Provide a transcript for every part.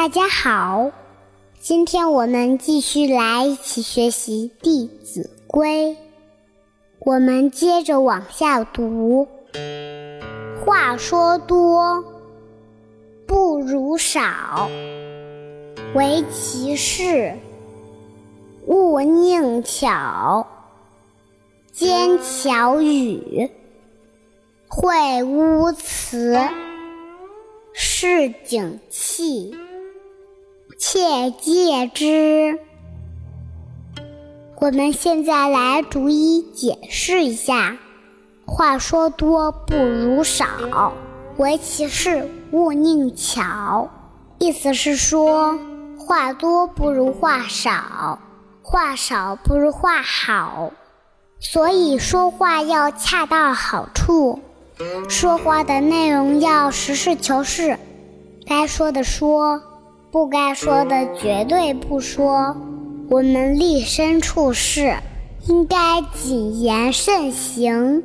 大家好，今天我们继续来一起学习《弟子规》。我们接着往下读。话说多不如少，唯其事，勿佞巧。奸巧语，秽污词，市井气，切戒之。我们现在来逐一解释一下：话说多不如少，唯其事，勿佞巧。意思是说，话多不如话少，话少不如话好。所以说话要恰到好处，说话的内容要实事求是，该说的说，不该说的绝对不说。我们立身处世，应该谨言慎行。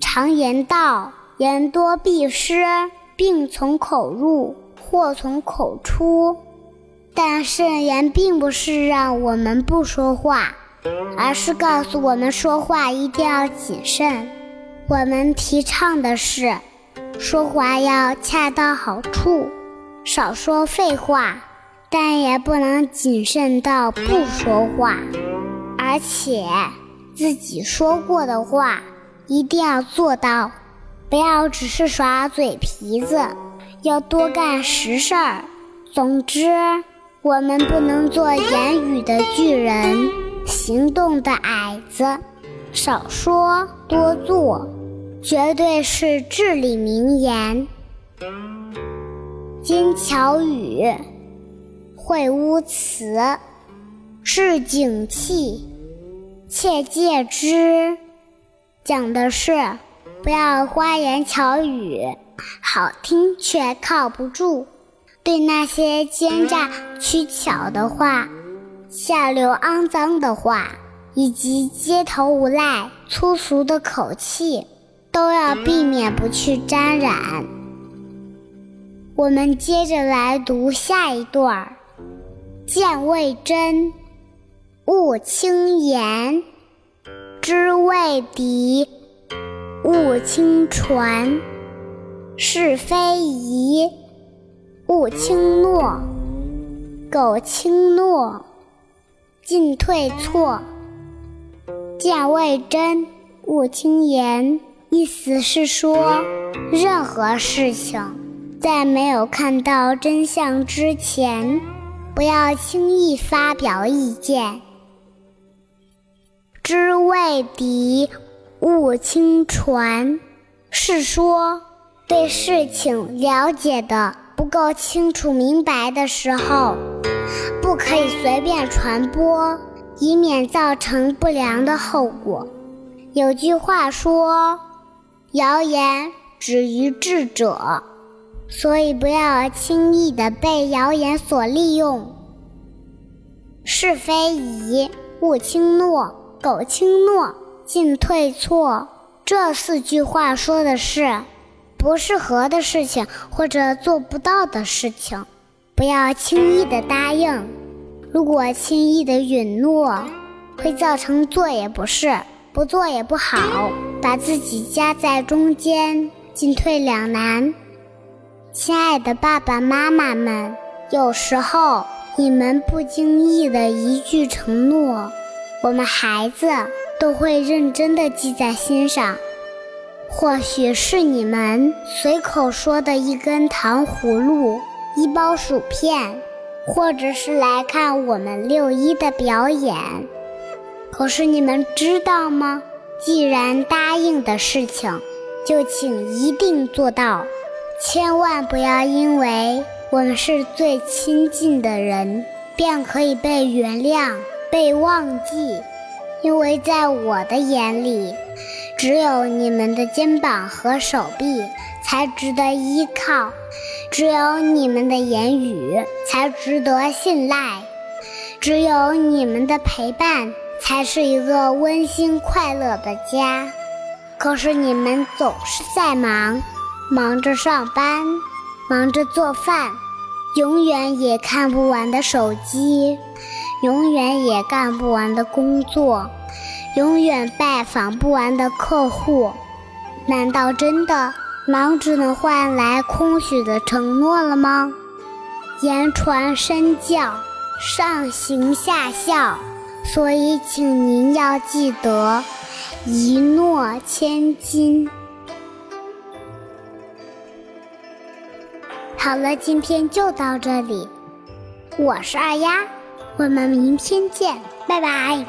常言道：“言多必失，病从口入，祸从口出。”但慎言并不是让我们不说话。而是告诉我们说话一定要谨慎。我们提倡的是，说话要恰到好处，少说废话，但也不能谨慎到不说话。而且，自己说过的话一定要做到，不要只是耍嘴皮子，要多干实事儿。总之，我们不能做言语的巨人。行动的矮子，少说多做，绝对是至理名言。金巧语，秽污词，市井气，切戒之。讲的是不要花言巧语，好听却靠不住。对那些奸诈取巧的话。下流肮脏的话，以及街头无赖、粗俗的口气，都要避免不去沾染。我们接着来读下一段儿：见未真，勿轻言；知未敌，勿轻传；是非疑，勿轻诺；苟轻诺。进退错，见未真，勿轻言。意思是说，任何事情在没有看到真相之前，不要轻易发表意见。知未敌，勿轻传，是说对事情了解的不够清楚明白的时候。不可以随便传播，以免造成不良的后果。有句话说：“谣言止于智者”，所以不要轻易的被谣言所利用。是非疑，勿轻诺；苟轻诺，进退错。这四句话说的是不适合的事情或者做不到的事情。不要轻易的答应，如果轻易的允诺，会造成做也不是，不做也不好，把自己夹在中间，进退两难。亲爱的爸爸妈妈们，有时候你们不经意的一句承诺，我们孩子都会认真的记在心上。或许是你们随口说的一根糖葫芦。一包薯片，或者是来看我们六一的表演。可是你们知道吗？既然答应的事情，就请一定做到，千万不要因为我们是最亲近的人，便可以被原谅、被忘记。因为在我的眼里，只有你们的肩膀和手臂才值得依靠。只有你们的言语才值得信赖，只有你们的陪伴才是一个温馨快乐的家。可是你们总是在忙，忙着上班，忙着做饭，永远也看不完的手机，永远也干不完的工作，永远拜访不完的客户。难道真的忙只能换来空虚的承诺了吗？言传身教，上行下效，所以请您要记得，一诺千金。好了，今天就到这里。我是二丫，我们明天见，拜拜。